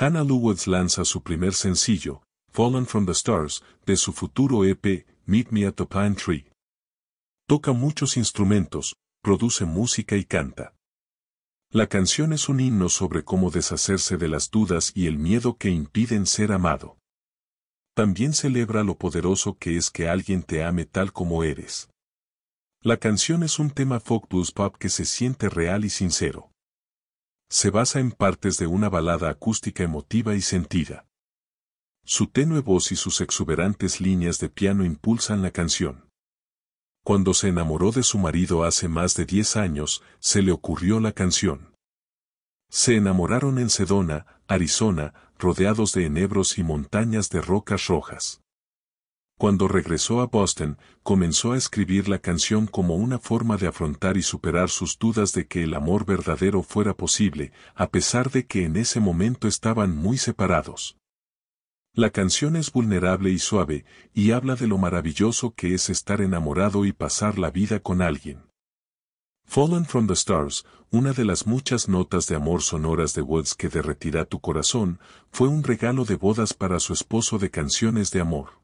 Hannah Woods lanza su primer sencillo, Fallen from the Stars, de su futuro EP, Meet Me at the Pine Tree. Toca muchos instrumentos, produce música y canta. La canción es un himno sobre cómo deshacerse de las dudas y el miedo que impiden ser amado. También celebra lo poderoso que es que alguien te ame tal como eres. La canción es un tema folk blues pop que se siente real y sincero. Se basa en partes de una balada acústica emotiva y sentida. Su tenue voz y sus exuberantes líneas de piano impulsan la canción. Cuando se enamoró de su marido hace más de 10 años, se le ocurrió la canción. Se enamoraron en Sedona, Arizona, rodeados de enebros y montañas de rocas rojas. Cuando regresó a Boston, comenzó a escribir la canción como una forma de afrontar y superar sus dudas de que el amor verdadero fuera posible, a pesar de que en ese momento estaban muy separados. La canción es vulnerable y suave, y habla de lo maravilloso que es estar enamorado y pasar la vida con alguien. Fallen from the Stars, una de las muchas notas de amor sonoras de Woods que derretirá tu corazón, fue un regalo de bodas para su esposo de canciones de amor.